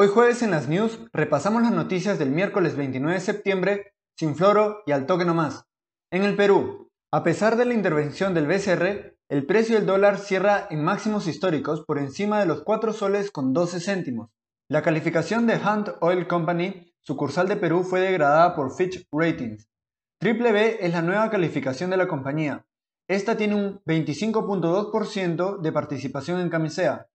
Hoy jueves en las news repasamos las noticias del miércoles 29 de septiembre sin floro y al toque nomás. En el Perú, a pesar de la intervención del BCR, el precio del dólar cierra en máximos históricos por encima de los 4 soles con 12 céntimos. La calificación de Hunt Oil Company, sucursal de Perú, fue degradada por Fitch Ratings. Triple B es la nueva calificación de la compañía. Esta tiene un 25.2% de participación en Camisea.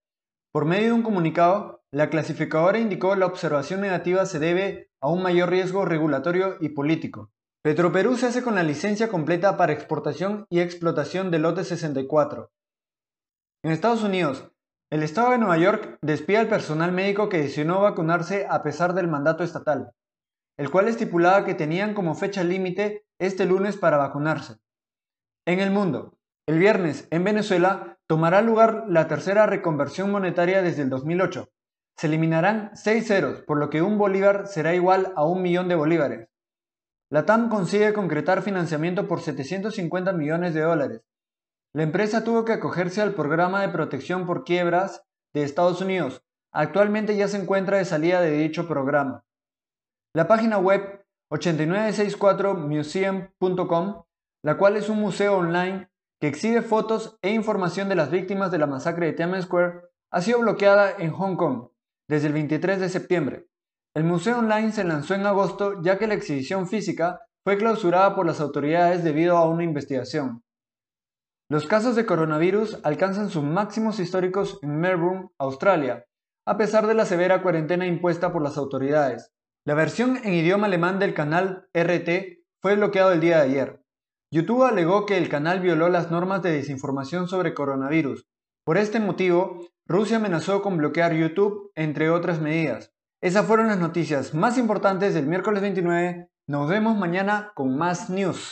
Por medio de un comunicado, la clasificadora indicó la observación negativa se debe a un mayor riesgo regulatorio y político. Petroperú se hace con la licencia completa para exportación y explotación del lote 64. En Estados Unidos, el estado de Nueva York despide al personal médico que decidió vacunarse a pesar del mandato estatal, el cual estipulaba que tenían como fecha límite este lunes para vacunarse. En el mundo, el viernes en Venezuela tomará lugar la tercera reconversión monetaria desde el 2008. Se eliminarán seis ceros, por lo que un bolívar será igual a un millón de bolívares. La TAM consigue concretar financiamiento por 750 millones de dólares. La empresa tuvo que acogerse al programa de protección por quiebras de Estados Unidos. Actualmente ya se encuentra de salida de dicho programa. La página web 8964museum.com, la cual es un museo online que exhibe fotos e información de las víctimas de la masacre de Tiananmen Square, ha sido bloqueada en Hong Kong desde el 23 de septiembre. El museo online se lanzó en agosto ya que la exhibición física fue clausurada por las autoridades debido a una investigación. Los casos de coronavirus alcanzan sus máximos históricos en Melbourne, Australia, a pesar de la severa cuarentena impuesta por las autoridades. La versión en idioma alemán del canal RT fue bloqueado el día de ayer. YouTube alegó que el canal violó las normas de desinformación sobre coronavirus. Por este motivo, Rusia amenazó con bloquear YouTube, entre otras medidas. Esas fueron las noticias más importantes del miércoles 29. Nos vemos mañana con más news.